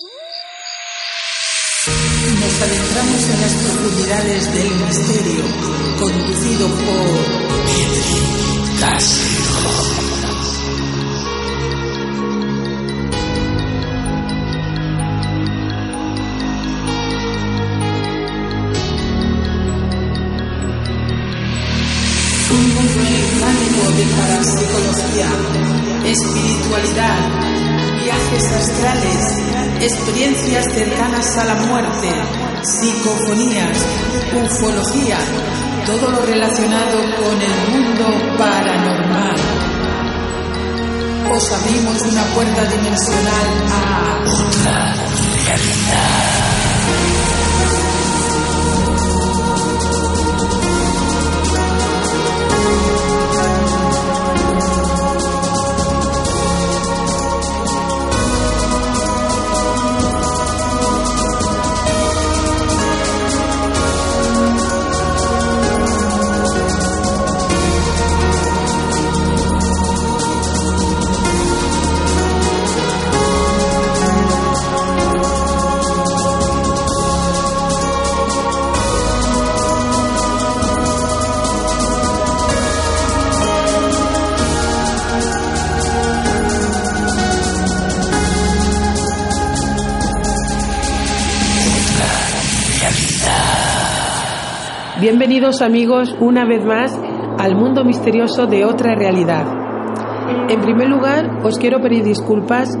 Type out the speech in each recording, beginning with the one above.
Nos adentramos en las profundidades del misterio, conducido por mundo mecánico de parapsicología, espiritualidad, viajes astrales, experiencias cercanas a la muerte, psicofonías, ufología, todo lo relacionado con el mundo paranormal. Os abrimos una puerta dimensional a otra realidad. Bienvenidos amigos una vez más al mundo misterioso de otra realidad. En primer lugar, os quiero pedir disculpas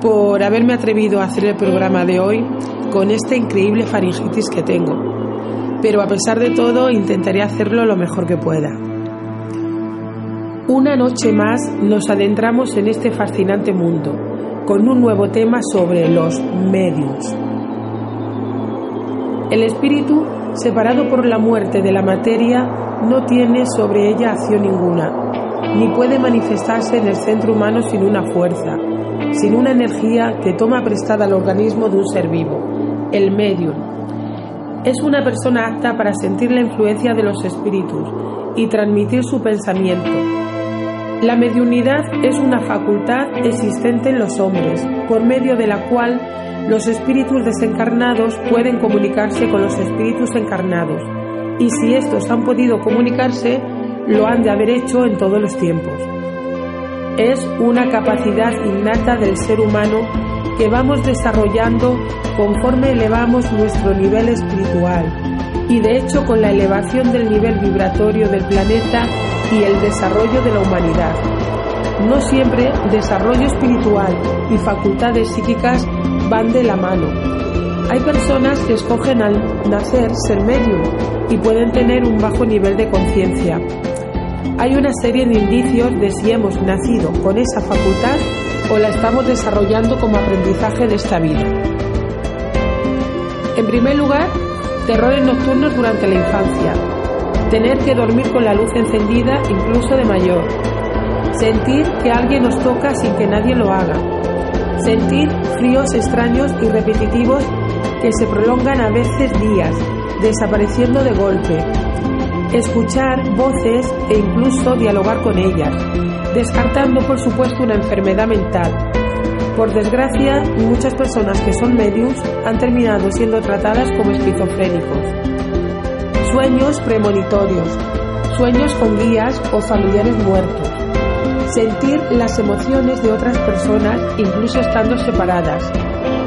por haberme atrevido a hacer el programa de hoy con esta increíble faringitis que tengo. Pero a pesar de todo, intentaré hacerlo lo mejor que pueda. Una noche más nos adentramos en este fascinante mundo con un nuevo tema sobre los medios. El espíritu separado por la muerte de la materia, no tiene sobre ella acción ninguna, ni puede manifestarse en el centro humano sin una fuerza, sin una energía que toma prestada al organismo de un ser vivo, el medium. Es una persona apta para sentir la influencia de los espíritus y transmitir su pensamiento. La mediunidad es una facultad existente en los hombres, por medio de la cual los espíritus desencarnados pueden comunicarse con los espíritus encarnados y si estos han podido comunicarse, lo han de haber hecho en todos los tiempos. Es una capacidad innata del ser humano que vamos desarrollando conforme elevamos nuestro nivel espiritual y de hecho con la elevación del nivel vibratorio del planeta y el desarrollo de la humanidad. No siempre desarrollo espiritual y facultades psíquicas van de la mano. Hay personas que escogen al nacer ser medium y pueden tener un bajo nivel de conciencia. Hay una serie de indicios de si hemos nacido con esa facultad o la estamos desarrollando como aprendizaje de esta vida. En primer lugar, terrores nocturnos durante la infancia. Tener que dormir con la luz encendida incluso de mayor. Sentir que alguien nos toca sin que nadie lo haga sentir fríos extraños y repetitivos que se prolongan a veces días, desapareciendo de golpe, escuchar voces e incluso dialogar con ellas, descartando por supuesto una enfermedad mental. Por desgracia, muchas personas que son medios han terminado siendo tratadas como esquizofrénicos. Sueños premonitorios, sueños con guías o familiares muertos sentir las emociones de otras personas incluso estando separadas,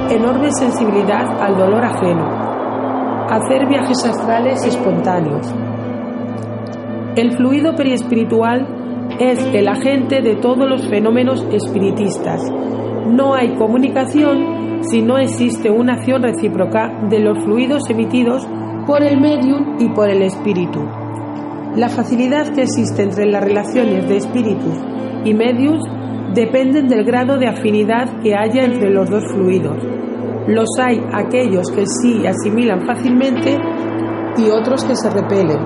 enorme sensibilidad al dolor ajeno, hacer viajes astrales espontáneos. El fluido periespiritual es el agente de todos los fenómenos espiritistas. No hay comunicación si no existe una acción recíproca de los fluidos emitidos por el medium y por el espíritu. La facilidad que existe entre las relaciones de espíritus y medios dependen del grado de afinidad que haya entre los dos fluidos. Los hay aquellos que sí asimilan fácilmente y otros que se repelen.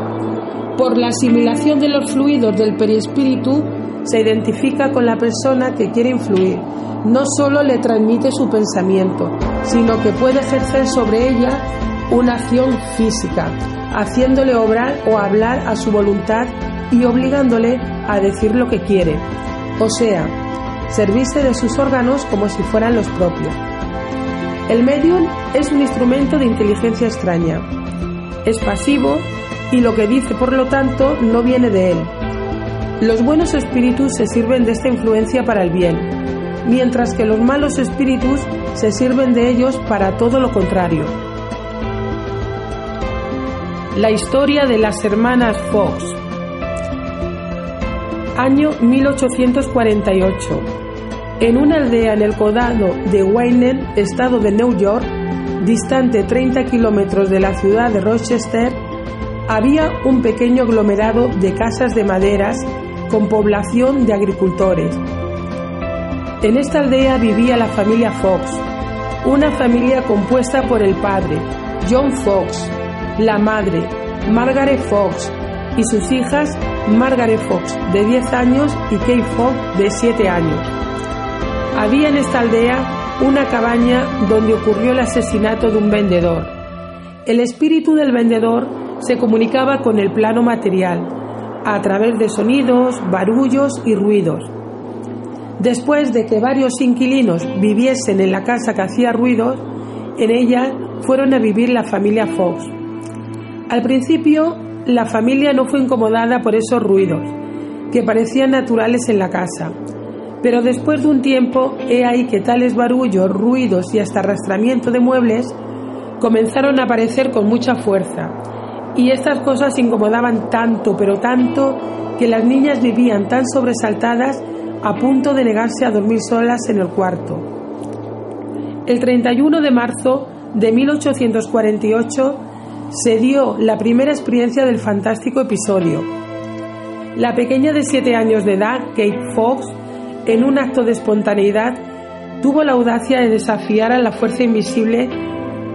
Por la asimilación de los fluidos del perispíritu se identifica con la persona que quiere influir. No solo le transmite su pensamiento, sino que puede ejercer sobre ella una acción física, haciéndole obrar o hablar a su voluntad y obligándole a decir lo que quiere, o sea, servirse de sus órganos como si fueran los propios. El medium es un instrumento de inteligencia extraña. Es pasivo y lo que dice, por lo tanto, no viene de él. Los buenos espíritus se sirven de esta influencia para el bien, mientras que los malos espíritus se sirven de ellos para todo lo contrario. La historia de las hermanas Fox. Año 1848. En una aldea en el condado de Wayne, estado de New York, distante 30 kilómetros de la ciudad de Rochester, había un pequeño aglomerado de casas de maderas con población de agricultores. En esta aldea vivía la familia Fox, una familia compuesta por el padre, John Fox, la madre, Margaret Fox, y sus hijas, Margaret Fox, de 10 años, y Kate Fox, de 7 años. Había en esta aldea una cabaña donde ocurrió el asesinato de un vendedor. El espíritu del vendedor se comunicaba con el plano material, a través de sonidos, barullos y ruidos. Después de que varios inquilinos viviesen en la casa que hacía ruidos, en ella fueron a vivir la familia Fox. Al principio, la familia no fue incomodada por esos ruidos, que parecían naturales en la casa. Pero después de un tiempo, he ahí que tales barullos, ruidos y hasta arrastramiento de muebles comenzaron a aparecer con mucha fuerza. Y estas cosas incomodaban tanto, pero tanto, que las niñas vivían tan sobresaltadas a punto de negarse a dormir solas en el cuarto. El 31 de marzo de 1848 se dio la primera experiencia del fantástico episodio. La pequeña de siete años de edad, Kate Fox, en un acto de espontaneidad, tuvo la audacia de desafiar a la fuerza invisible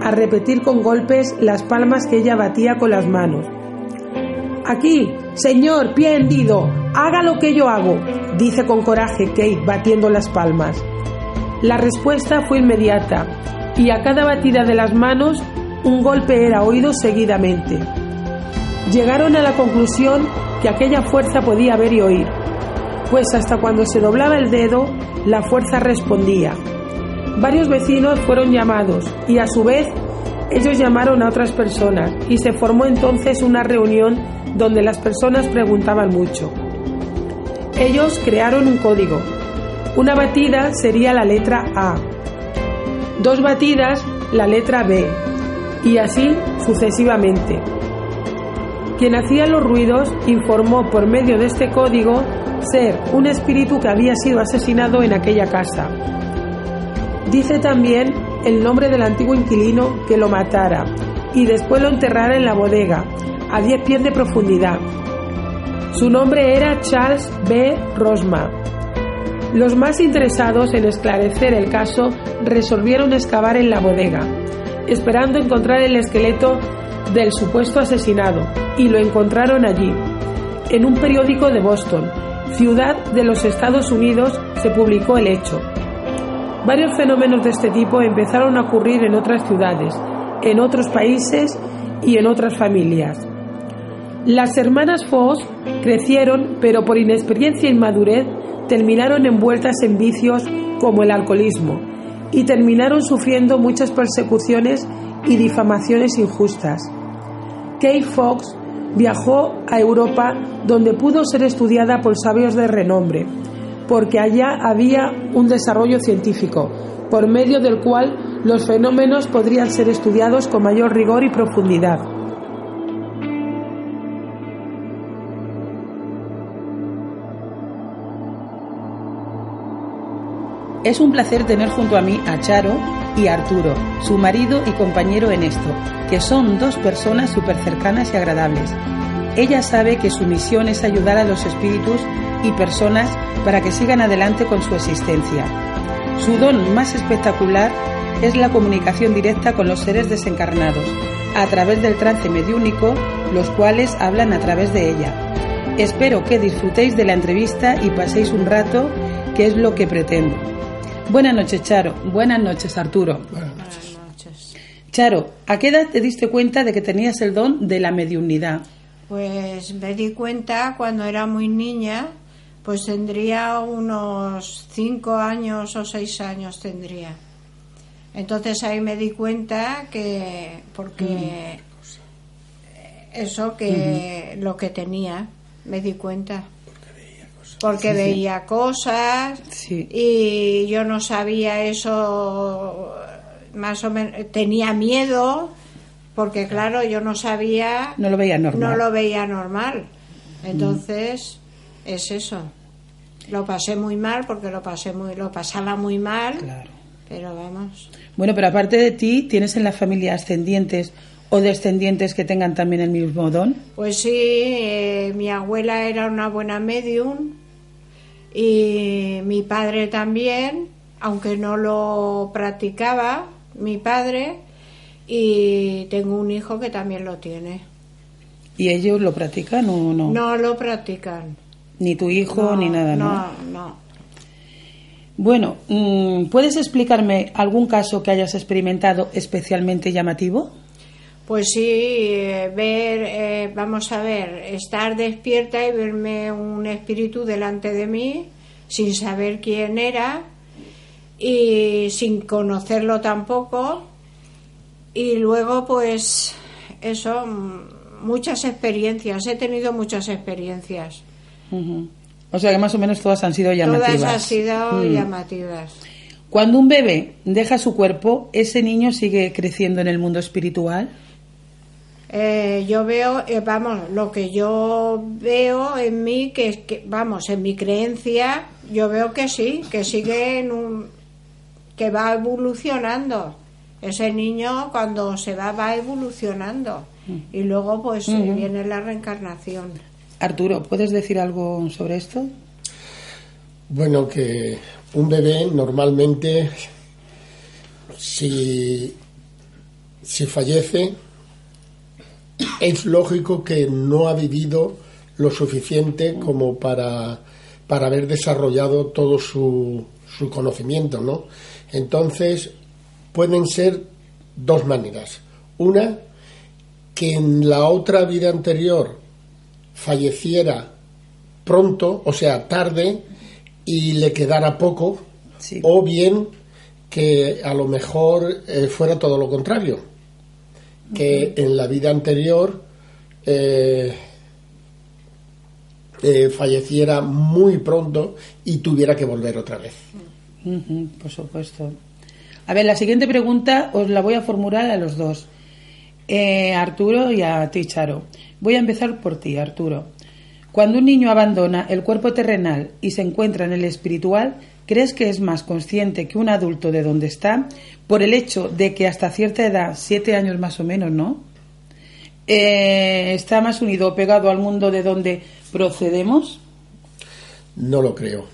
a repetir con golpes las palmas que ella batía con las manos. Aquí, señor, pie hendido, haga lo que yo hago, dice con coraje Kate batiendo las palmas. La respuesta fue inmediata y a cada batida de las manos un golpe era oído seguidamente. Llegaron a la conclusión que aquella fuerza podía ver y oír, pues hasta cuando se doblaba el dedo, la fuerza respondía. Varios vecinos fueron llamados y a su vez ellos llamaron a otras personas y se formó entonces una reunión donde las personas preguntaban mucho. Ellos crearon un código. Una batida sería la letra A. Dos batidas la letra B y así sucesivamente. Quien hacía los ruidos informó por medio de este código ser un espíritu que había sido asesinado en aquella casa. Dice también el nombre del antiguo inquilino que lo matara y después lo enterrara en la bodega, a 10 pies de profundidad. Su nombre era Charles B. Rosma. Los más interesados en esclarecer el caso resolvieron excavar en la bodega esperando encontrar el esqueleto del supuesto asesinado, y lo encontraron allí. En un periódico de Boston, ciudad de los Estados Unidos, se publicó el hecho. Varios fenómenos de este tipo empezaron a ocurrir en otras ciudades, en otros países y en otras familias. Las hermanas Foss crecieron, pero por inexperiencia e inmadurez terminaron envueltas en vicios como el alcoholismo, y terminaron sufriendo muchas persecuciones y difamaciones injustas. Kay Fox viajó a Europa donde pudo ser estudiada por sabios de renombre, porque allá había un desarrollo científico, por medio del cual los fenómenos podrían ser estudiados con mayor rigor y profundidad. Es un placer tener junto a mí a Charo y a Arturo, su marido y compañero en esto, que son dos personas súper cercanas y agradables. Ella sabe que su misión es ayudar a los espíritus y personas para que sigan adelante con su existencia. Su don más espectacular es la comunicación directa con los seres desencarnados, a través del trance mediúnico, los cuales hablan a través de ella. Espero que disfrutéis de la entrevista y paséis un rato, que es lo que pretendo. Buenas noches, Charo. Buenas noches, Arturo. Buenas noches. Charo, ¿a qué edad te diste cuenta de que tenías el don de la mediunidad? Pues me di cuenta cuando era muy niña, pues tendría unos cinco años o seis años tendría. Entonces ahí me di cuenta que, porque eso que lo que tenía, me di cuenta. Porque veía cosas Sí. y yo no sabía eso, más o menos, tenía miedo, porque claro, yo no sabía, No lo veía normal. no lo veía normal. Entonces, es eso. Lo pasé muy mal porque lo pasé muy, lo pasaba muy mal, Claro. pero vamos. Bueno, pero aparte de ti, ¿tienes en la familia ascendientes o descendientes que tengan también el mismo don? Pues sí, eh, mi abuela era una buena medium y mi padre también, aunque no lo practicaba, mi padre, y tengo un hijo que también lo tiene. ¿Y ellos lo practican o no? No lo practican. Ni tu hijo No, ni nada, ¿no? No, no. Bueno, mm, ¿puedes explicarme algún caso que hayas experimentado especialmente llamativo? Pues sí, eh, ver, eh, vamos a ver, estar despierta y verme un espíritu delante de mí sin saber quién era y sin conocerlo tampoco. Y luego, pues, eso, muchas experiencias, he tenido muchas experiencias. O sea que más o menos todas han sido llamativas. Todas han sido Mm. llamativas. Cuando un bebé deja su cuerpo, ¿ese niño sigue creciendo en el mundo espiritual? Eh, yo veo, eh, vamos, lo que yo veo en mí, que, es que, vamos, en mi creencia, yo veo que sí, que sigue en un, que va evolucionando. Ese niño cuando se va va evolucionando y luego pues eh, viene la reencarnación. Arturo, ¿puedes decir algo sobre esto? Bueno, que un bebé normalmente, si, si fallece, es lógico que no ha vivido lo suficiente como para, para haber desarrollado todo su, su conocimiento, ¿no? Entonces, pueden ser dos maneras. Una, que en la otra vida anterior falleciera pronto, o sea, tarde, y le quedara poco, Sí. o bien que a lo mejor eh, fuera todo lo contrario, que en la vida anterior eh, eh, falleciera muy pronto y tuviera que volver otra vez. Por supuesto. A ver, la siguiente pregunta os la voy a formular a los dos. Eh, Arturo y a ti, Charo. Voy a empezar por ti, Arturo. Cuando un niño abandona el cuerpo terrenal y se encuentra en el espiritual, ¿crees que es más consciente que un adulto de donde está por el hecho de que hasta cierta edad, siete años más o menos, ¿no? Eh, está más unido o pegado al mundo de donde procedemos? No lo creo.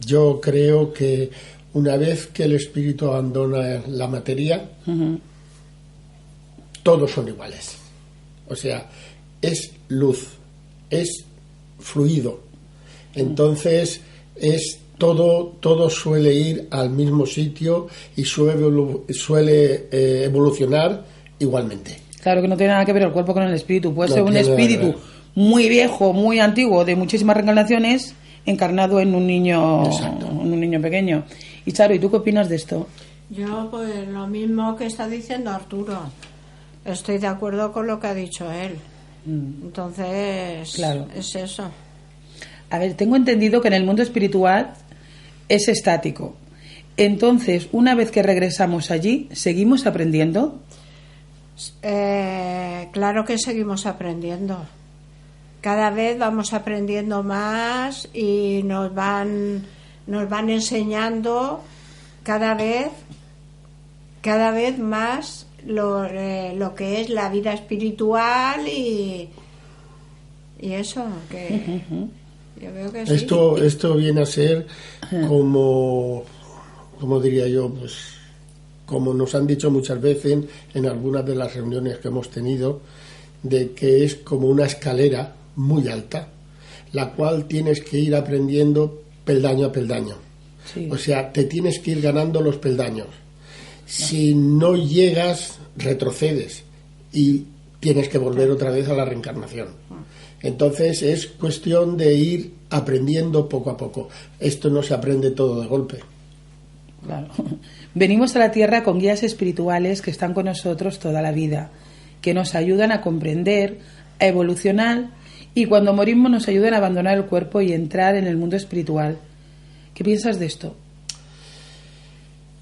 Yo creo que una vez que el espíritu abandona la materia, todos son iguales. O sea, es luz, es fluido. Entonces, es todo, todo suele ir al mismo sitio y suele, evolu- suele eh, evolucionar igualmente. Claro que no tiene nada que ver el cuerpo con el espíritu. Puede No ser un espíritu muy viejo, muy antiguo, de muchísimas reencarnaciones, encarnado en un niño, Exacto. en un niño pequeño. Y Charo, ¿y tú qué opinas de esto? Yo pues lo mismo que está diciendo Arturo. Estoy de acuerdo con lo que ha dicho él. Entonces, Claro. es eso. A ver, tengo entendido que en el mundo espiritual es estático. Entonces, una vez que regresamos allí, ¿seguimos aprendiendo? Eh, claro que seguimos aprendiendo. Cada vez vamos aprendiendo más y nos van, nos van enseñando cada vez, cada vez más lo, eh, lo que es la vida espiritual y, y eso, que yo veo que sí. Esto, esto viene a ser como, como diría yo, pues como nos han dicho muchas veces en, en algunas de las reuniones que hemos tenido, de que es como una escalera muy alta, la cual tienes que ir aprendiendo peldaño a peldaño. Sí. O sea, te tienes que ir ganando los peldaños. Si no llegas, retrocedes y tienes que volver otra vez a la reencarnación. Entonces es cuestión de ir aprendiendo poco a poco. Esto no se aprende todo de golpe. Claro. Venimos a la Tierra con guías espirituales que están con nosotros toda la vida, que nos ayudan a comprender, a evolucionar y cuando morimos nos ayudan a abandonar el cuerpo y entrar en el mundo espiritual. ¿Qué piensas de esto?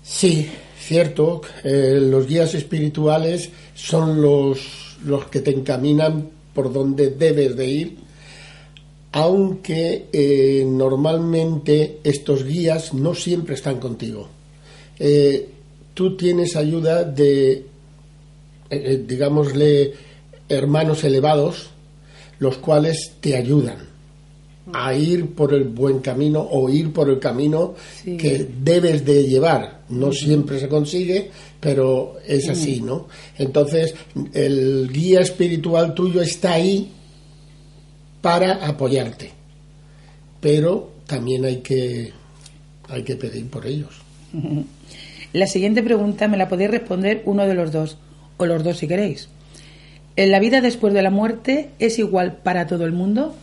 Sí, cierto. eh, los guías espirituales son los, los que te encaminan por donde debes de ir, aunque eh, normalmente estos guías no siempre están contigo. Eh, tú tienes ayuda de, eh, digámosle, hermanos elevados, los cuales te ayudan a ir por el buen camino o ir por el camino Sí. que debes de llevar. No siempre se consigue, pero es así, ¿no? Entonces, el guía espiritual tuyo está ahí para apoyarte, pero también hay que, hay que pedir por ellos. La siguiente pregunta me la podéis responder uno de los dos, o los dos si queréis. ¿En la vida después de la muerte es igual para todo el mundo?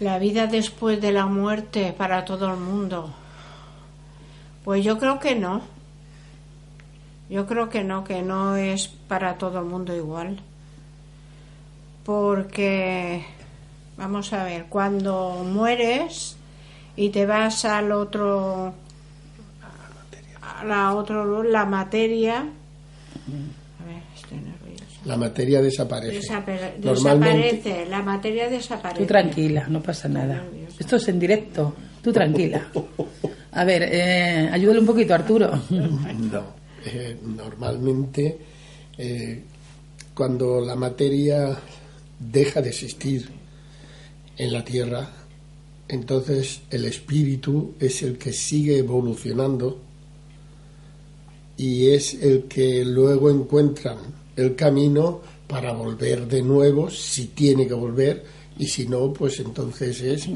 La vida después de la muerte para todo el mundo. Pues yo creo que no. Yo creo que no, que no es para todo el mundo igual. Porque, vamos a ver, cuando mueres y te vas al otro, a la otro, la materia. A ver, estoy nerviosa. La materia desaparece. Desapare- Normalmente, desaparece, la materia desaparece. Tú tranquila, no pasa nada. Esto es en directo, tú tranquila. A ver, eh, ayúdale un poquito, Arturo. No. Eh, normalmente, eh, cuando la materia deja de existir en la Tierra, entonces el espíritu es el que sigue evolucionando y es el que luego encuentra el camino para volver de nuevo, si tiene que volver, y si no, pues entonces es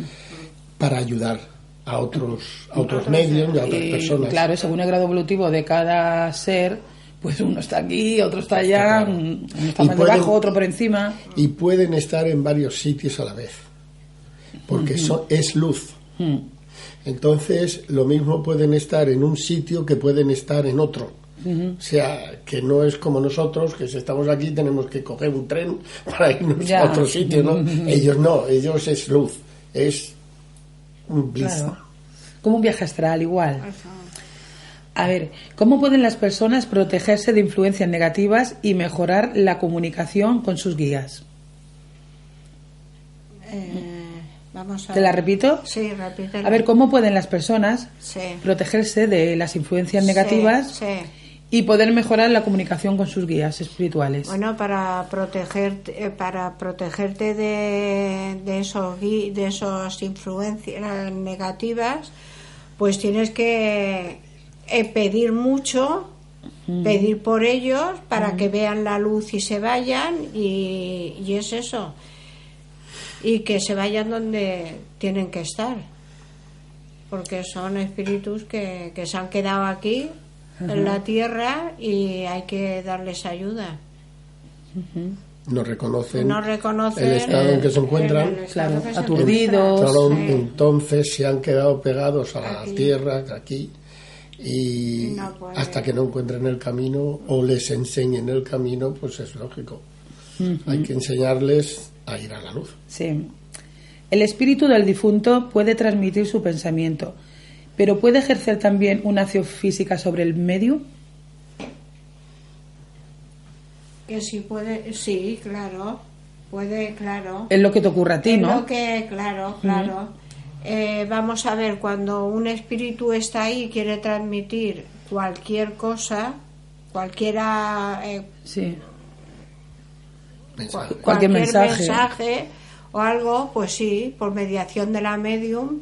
para ayudar a otros, a otros medios y a otras Y, personas. claro, según el grado evolutivo de cada ser, pues uno está aquí, otro está allá, Está claro. uno está Y más pueden- debajo, otro por encima. y pueden estar en varios sitios a la vez, porque son- es luz. Entonces, lo mismo pueden estar en un sitio que pueden estar en otro. O sea, que no es como nosotros, que si estamos aquí tenemos que coger un tren para irnos Ya. a otro sitio, ¿no? Ellos no, ellos es luz, es un bliss. Claro. Como un viaje astral, igual. A ver, ¿cómo pueden las personas protegerse de influencias negativas y mejorar la comunicación con sus guías? Eh, vamos a ¿Te la ver. repito? Sí, repítela. A ver, ¿cómo pueden las personas Sí. protegerse de las influencias negativas Sí, sí. y poder mejorar la comunicación con sus guías espirituales? Bueno, para protegerte, eh, para protegerte de, de esos de esas influencias negativas, pues tienes que eh, pedir mucho, pedir por ellos para que vean la luz y se vayan y, y es eso. Y que se vayan donde tienen que estar. Porque son espíritus que, que se han quedado aquí en la tierra y hay que darles ayuda. No reconocen No reconocen el estado en que se encuentran. Claro, aturdidos. Sí. entonces se han quedado pegados a la Aquí. tierra, aquí, y No hasta que no encuentren el camino o les enseñen el camino, pues es lógico. Hay que enseñarles a ir a la luz. Sí. El espíritu del difunto puede transmitir su pensamiento, pero puede ejercer también una acción física sobre el medio. Que sí puede, sí, claro, puede, claro. Es lo que te ocurre a ti, Es ¿no? lo que, claro, claro. Eh, vamos a ver, cuando un espíritu está ahí y quiere transmitir cualquier cosa, cualquiera, eh, Sí. Mensaje. Cualquier mensaje. mensaje o algo, pues sí, por mediación de la medium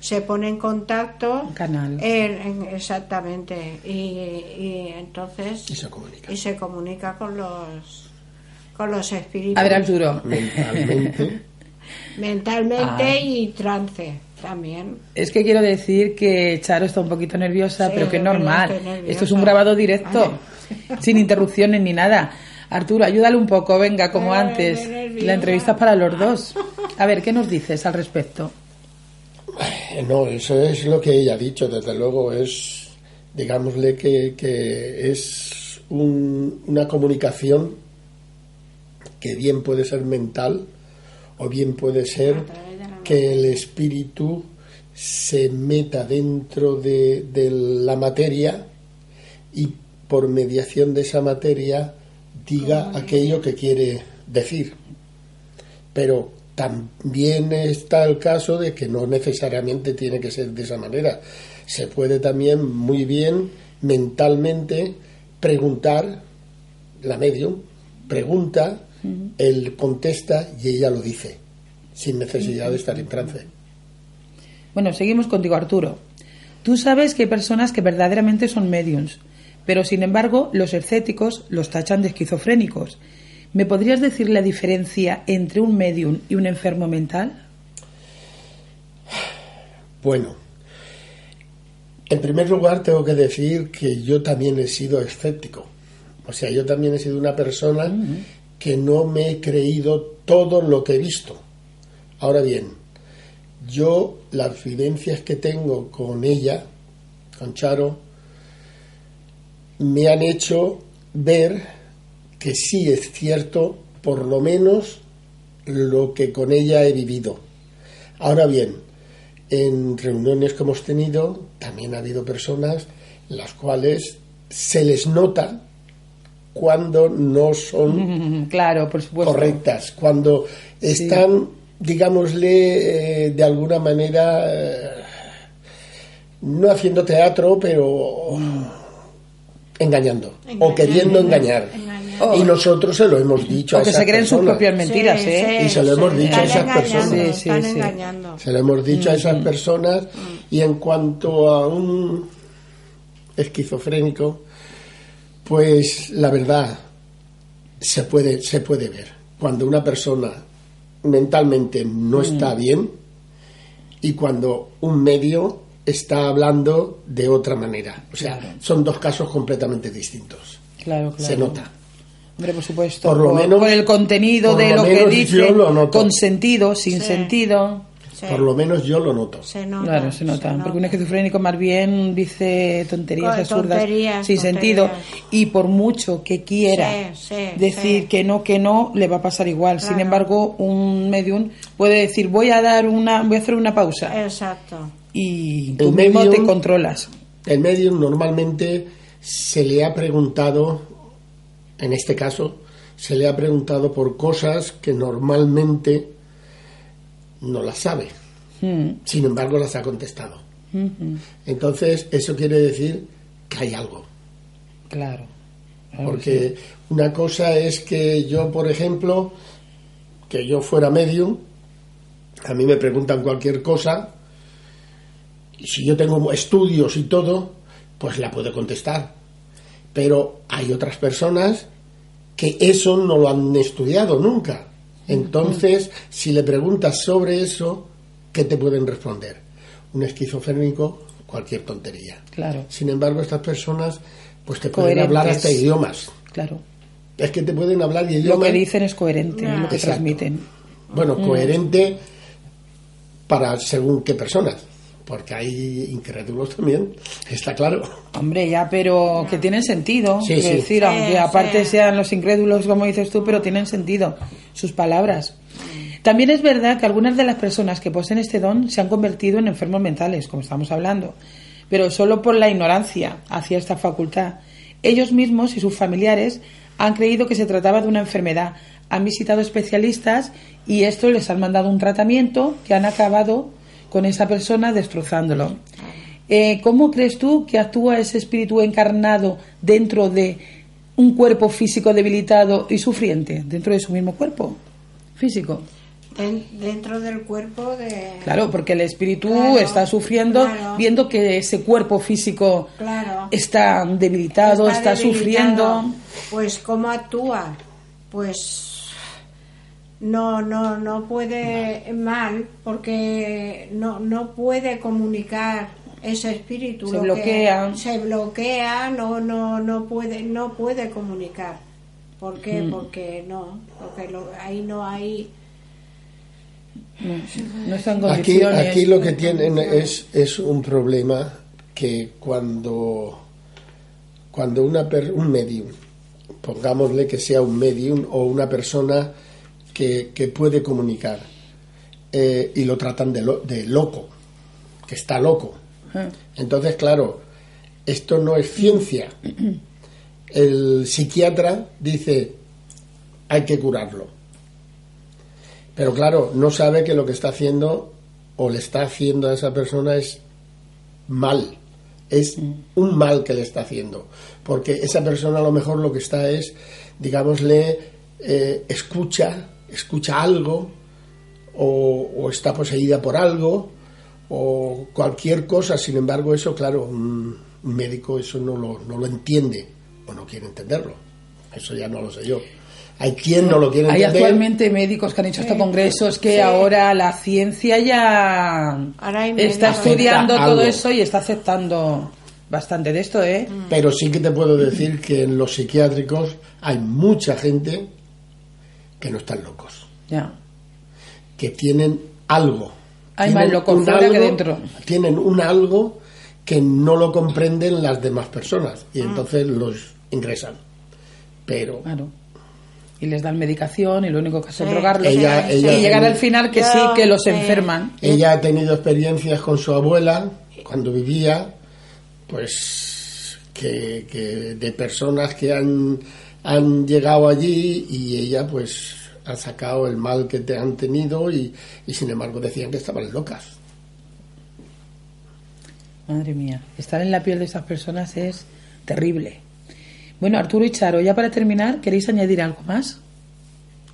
se pone en contacto. Canal. en- en- exactamente. Y, y entonces. Y se comunica. y se comunica con los con los espíritus A ver, Arturo. Mentalmente, mentalmente Ah. y trance también Es que quiero decir que Charo está un poquito nerviosa, Sí, pero que es normal. Esto es un grabado directo, sin interrupciones ni nada. Arturo, ayúdale un poco, venga, como Ay, antes. La entrevista es para los dos. A ver, ¿qué nos dices al respecto? eh, no, eso es lo que ella ha dicho, desde luego es digámosle que, que es un- una comunicación que bien puede ser mental o bien puede ser que el espíritu se meta dentro de, de la materia y por mediación de esa materia diga aquello que quiere decir. Pero también está el caso de que no necesariamente tiene que ser de esa manera. Se puede también muy bien mentalmente preguntar, la medium pregunta, él contesta y ella lo dice, sin necesidad de estar en trance. Bueno, seguimos contigo, Arturo. Tú sabes que hay personas que verdaderamente son mediums, pero sin embargo los escépticos los tachan de esquizofrénicos. ¿Me podrías decir la diferencia entre un medium y un enfermo mental? Bueno, en primer lugar tengo que decir que yo también he sido escéptico. O sea, yo también he sido una persona que no me he creído todo lo que he visto. Ahora bien, yo las vivencias que tengo con ella, con Charo, me han hecho ver que sí es cierto, por lo menos, lo que con ella he vivido. Ahora bien, en reuniones que hemos tenido, también ha habido personas las cuales se les nota cuando no son Claro, por supuesto. correctas, cuando están, digámosle, eh, de alguna manera, eh, no haciendo teatro, pero engañando, o queriendo engañar. Y nosotros se lo hemos dicho a O que esas se creen sus personas. propias mentiras, Sí, ¿eh? sí, Y se lo hemos sí, dicho a están esas personas. Sí, sí, están sí. engañando. Se lo hemos dicho a esas personas y en cuanto a un esquizofrénico, pues la verdad se puede, se puede ver. Cuando una persona mentalmente no está bien y cuando un medio está hablando de otra manera. O sea, Claro. son dos casos completamente distintos. Claro, claro. Se nota. Hombre, por supuesto. Por lo menos- Por el contenido por de lo lo, que dice, yo lo noto. con sentido, sin Sí. sentido. Sí, Por lo menos yo lo noto. se nota, Claro, se nota. se Porque un esquizofrénico más bien dice tonterías Con absurdas tonterías, sin tonterías. sentido. Y por mucho que quiera Sí, sí, decir sí. que no, que no, le va a pasar igual. Sin embargo, un medium puede decir voy a dar una, voy a hacer una pausa. Exacto. y El tú mismo medium- te controlas. El medium normalmente se le ha preguntado, en este caso, se le ha preguntado por cosas que normalmente no las sabe. Mm, Sin embargo, las ha contestado. ujú, Entonces, eso quiere decir que hay algo. Claro. Claro que Porque una cosa es que yo, por ejemplo, que yo fuera medium, a mí me preguntan cualquier cosa, y si yo tengo estudios y todo, pues la puedo contestar. Pero hay otras personas que eso no lo han estudiado nunca. Entonces, si le preguntas sobre eso, ¿qué te pueden responder? Un esquizofrénico, cualquier tontería. Claro, Sin embargo, estas personas pues te pueden Coherentes. hablar hasta idiomas. claro. Es que te pueden hablar de Lo idiomas. que dicen es coherente, lo que Exacto. transmiten. Bueno, Mm. coherente para según qué personas. Porque hay incrédulos también, está claro. Hombre, ya, pero que tienen sentido. Sí, Quiero sí. decir, Sí, aunque aparte sean los incrédulos, como dices tú, pero tienen sentido sus palabras. También es verdad que algunas de las personas que poseen este don se han convertido en enfermos mentales, como estamos hablando, pero solo por la ignorancia hacia esta facultad. Ellos mismos y sus familiares han creído que se trataba de una enfermedad, han visitado especialistas y estos les han mandado un tratamiento que han acabado con esa persona destrozándolo. Eh, ¿Cómo crees tú que actúa ese espíritu encarnado dentro de un cuerpo físico debilitado y sufriente, dentro de su mismo cuerpo físico? Den- dentro del cuerpo de... Claro, porque el espíritu Claro, está sufriendo claro. viendo que ese cuerpo físico Claro. está debilitado, está, debilitado. sufriendo. Pues cómo actúa, pues no, no, no puede mal porque no, no puede comunicar ese espíritu. Se lo que- bloquea. se bloquea, no, no, no puede, no puede comunicar. ¿Por qué? Mm. Porque no, porque lo- ahí no hay. No, no Aquí, aquí lo que tienen es, es un problema que cuando cuando una per- un medium, pongámosle que sea un medium o una persona que, que puede comunicar, eh, y lo tratan de, lo- de loco, que está loco. Entonces, claro, esto no es ciencia. El psiquiatra dice, hay que curarlo. Pero claro, no sabe que lo que está haciendo o le está haciendo a esa persona es mal. Es un mal que le está haciendo. Porque esa persona a lo mejor lo que está es, digámosle, eh, escucha, escucha algo, o, o está poseída por algo, o cualquier cosa. Sin embargo, eso, claro, un, un médico eso no lo, no lo entiende o no quiere entenderlo. Eso ya no lo sé yo. Hay quien no lo quiere Hay entender. actualmente médicos que han hecho hasta congresos que ahora la ciencia ya Ahora hay está estudiando Acepta todo algo. eso y está aceptando bastante de esto, ¿eh? Pero sí que te puedo decir que en los psiquiátricos hay mucha gente que no están locos, Ya. que tienen algo. Hay Tienen más locos fuera que algo- dentro. Tienen un algo que no lo comprenden las demás personas y Ah. entonces los ingresan. Pero Claro. Y les dan medicación y lo único que hacen es Sí. drogarlos. Ella- y ella- llegar al final que Yo- sí, que los sí. enferman. ella ha tenido experiencias con su abuela cuando vivía, pues que, que de personas que han, han llegado allí y ella pues ha sacado el mal que te han tenido y, y sin embargo decían que estaban locas. Madre mía, estar en la piel de esas personas es terrible. Bueno, Arturo y Charo, ya para terminar, ¿queréis añadir algo más?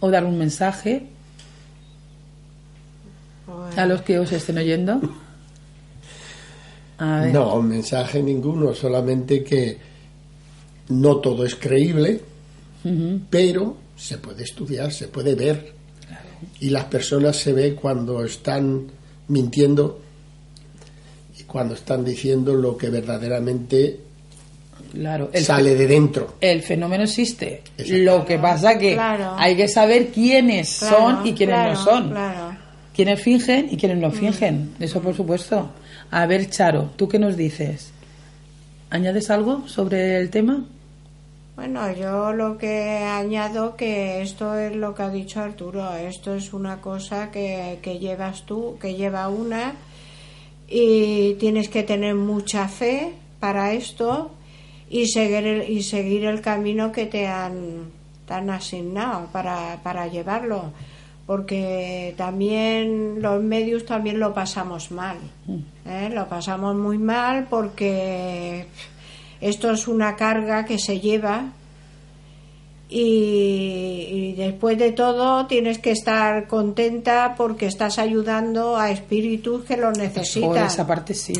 ¿O dar un mensaje a los que os estén oyendo? A ver. No, mensaje ninguno, solamente que no todo es creíble, Pero se puede estudiar, se puede ver. Y las personas se ve cuando están mintiendo y cuando están diciendo lo que verdaderamente Claro, el, sale de dentro. el fenómeno existe. Lo que pasa que Claro. hay que saber quiénes claro, son y quiénes claro, no son. Claro. Quiénes fingen y quiénes no fingen. Eso por supuesto. A ver, Charo, ¿tú qué nos dices? ¿Añades algo sobre el tema? Bueno, yo lo que añado que esto es lo que ha dicho Arturo, esto es una cosa que, que llevas tú, que lleva una y tienes que tener mucha fe para esto y seguir el, y seguir el camino que te han, te han asignado para, para llevarlo porque también los medios también lo pasamos mal ¿eh? lo pasamos muy mal porque esto es una carga que se lleva y, y después de todo tienes que estar contenta porque estás ayudando a espíritus que lo Por necesitan. esa parte sí.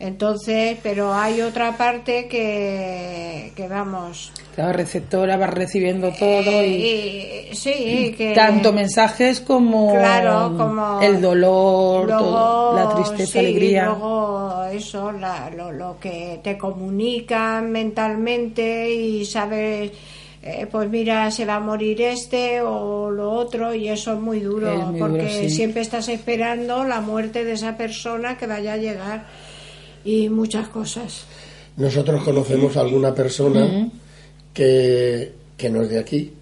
Entonces, pero hay otra parte que, que vamos. La receptora va recibiendo todo y y- sí, que. tanto mensajes como, Claro, como el dolor, luego, todo, la tristeza, sí, alegría. luego eso, la- lo, lo que te comunican mentalmente y sabes, eh, pues mira, se va a morir este o lo otro y eso es muy duro, Es muy porque duro, sí. siempre estás esperando la muerte de esa persona que vaya a llegar y muchas cosas. Nosotros conocemos a alguna persona que, que no es de aquí,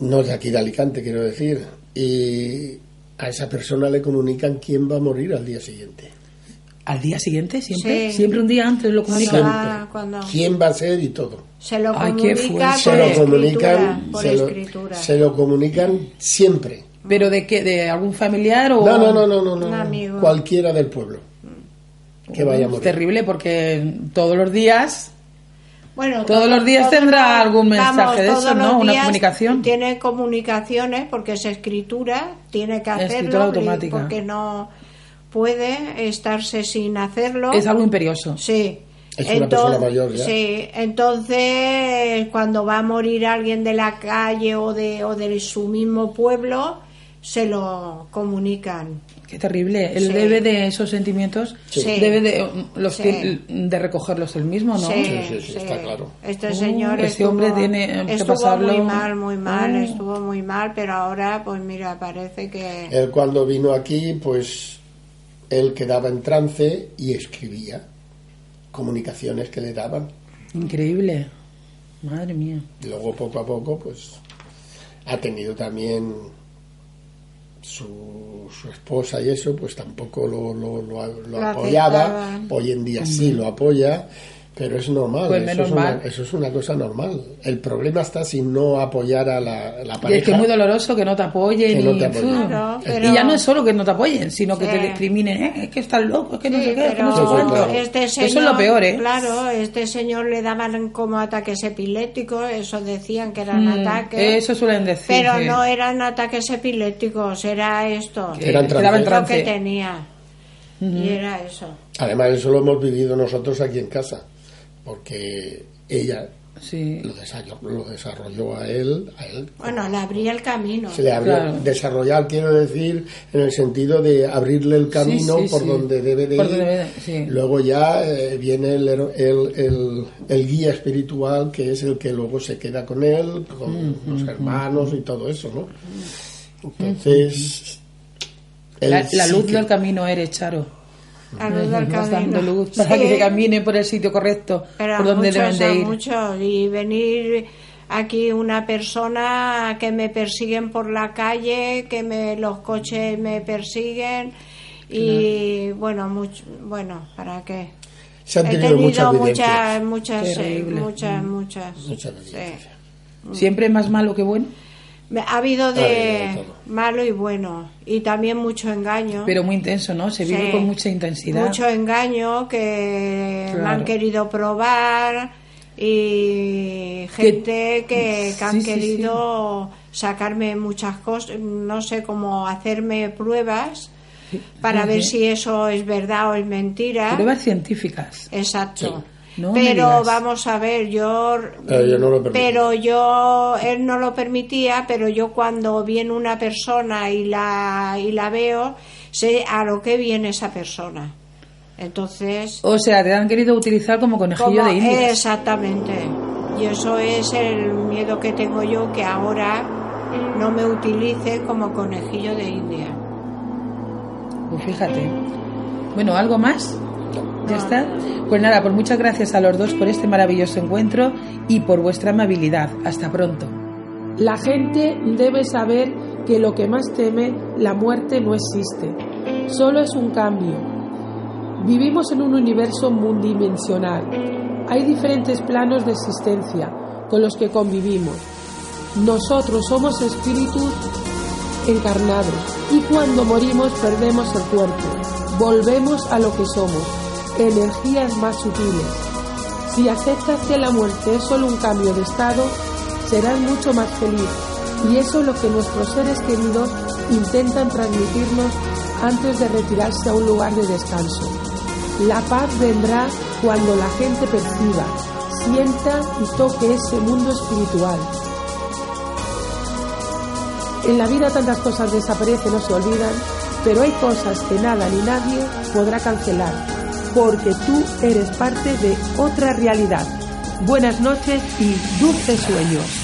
no es de aquí de Alicante, quiero decir, y a esa persona le comunican quién va a morir al día siguiente. Al día siguiente, siempre, Sí. siempre un día antes lo comunican. Siempre. cuando- ¿Quién va a ser y todo? Se lo Ay, qué. Se comunican, por se lo, se lo comunican siempre. ¿Pero de qué? ¿De algún familiar o...? No, no, no, no, no, no, Un no. amigo. cualquiera del pueblo que vaya a Es terrible porque todos los días Bueno, Todos los días tendrá algún mensaje de eso, ¿no? Una comunicación. Tiene comunicaciones porque es escritura, tiene que hacerlo Escritura porque- automática. porque no puede estarse sin hacerlo. es algo imperioso. Sí. Es una persona mayor ya. Sí, entonces cuando va a morir alguien de la calle o de, o de su mismo pueblo, se lo comunican. Qué terrible. Él Sí. debe de esos sentimientos, Sí. debe de, los Sí. tiene- de recogerlos él mismo, ¿no? Sí, sí, sí, está claro. Este Uh, señor estuvo, hombre tiene que estuvo pasarlo- muy mal, muy mal, Uh. estuvo muy mal, pero ahora, pues mira, parece que... Él cuando vino aquí, pues él quedaba en trance y escribía comunicaciones que le daban. Increíble. Madre mía. Y luego poco a poco, pues ha tenido también su, su esposa y eso, pues tampoco lo, lo, lo, lo apoyaba. Hoy en día sí lo apoya, pero es normal. Pues eso, menos es una, mal. eso es una cosa normal. El problema está si no apoyar a la, la Y es pareja. que es muy doloroso que no te apoyen. Que no y, te apoyen. Ya no es solo que no te apoyen, sino que te discriminen. ¿eh? Es que estás loco, es que no Sí, sé qué, es que no sé cuánto. este Eso señor, es lo peor, ¿eh? Claro, este señor le daban como ataques epilépticos, eso decían que eran Mm, ataques. Eso suelen decir. Pero sí. no eran ataques epilépticos, era esto. Que Eran lo que tenía. Y era eso. Además, eso lo hemos vivido nosotros aquí en casa, porque ella Sí. lo desarrolló, lo desarrolló a él, a él Bueno, le abría el camino. se le abrió Claro. desarrollar quiero decir en el sentido de abrirle el camino sí, por sí. donde debe de Por ir donde debe de- sí. luego ya eh, viene el, el, el- el guía espiritual que es el que luego se queda con él con los hermanos y todo eso no entonces La, la sí luz que- del camino eres, Charo. La luz del dando camino. luz para Sí, que se camine por el sitio correcto, pero por donde muchos, deben de ir. muchos. Y venir aquí una persona que me persiguen por la calle, que me los coches me persiguen y bueno, mucho, bueno, ¿para qué? se han He tenido, tenido muchas muchas, muchas, eh, Terrible. muchas, muchas. Muchas sí. vivencias. Siempre es más malo que bueno, Ha habido Ha habido de malo y bueno y también mucho engaño. pero muy intenso, ¿no? Se vive Sí. con mucha intensidad. Mucho engaño que me han querido probar y gente que, que han Sí, sí, querido sacarme muchas cosas, no sé cómo hacerme pruebas para ver si eso es verdad o es mentira. Pruebas científicas. Exacto. No pero vamos a ver, yo Pero yo no lo permitía. pero yo él no lo permitía, pero yo cuando viene una persona y la y la veo, sé a lo que viene esa persona. Entonces, O sea, te han querido utilizar como conejillo como- de indias. exactamente. Y eso es el miedo que tengo yo que ahora no me utilice como conejillo de India. Pues fíjate. Bueno, ¿algo más? ¿Ya está? Pues nada, pues muchas gracias a los dos por este maravilloso encuentro y por vuestra amabilidad. Hasta pronto. La gente debe saber que lo que más teme, la muerte, no existe. Solo es un cambio. Vivimos en un universo multidimensional. Hay diferentes planos de existencia con los que convivimos. Nosotros somos espíritus encarnados y cuando morimos perdemos el cuerpo. Volvemos a lo que somos, energías más sutiles. Si aceptas que la muerte es solo un cambio de estado, serás mucho más feliz. Y eso es lo que nuestros seres queridos intentan transmitirnos antes de retirarse a un lugar de descanso. La paz vendrá cuando la gente perciba, sienta y toque ese mundo espiritual. En la vida tantas cosas desaparecen o se olvidan, pero hay cosas que nada ni nadie podrá cancelar, porque tú eres parte de otra realidad. Buenas noches y dulces sueños.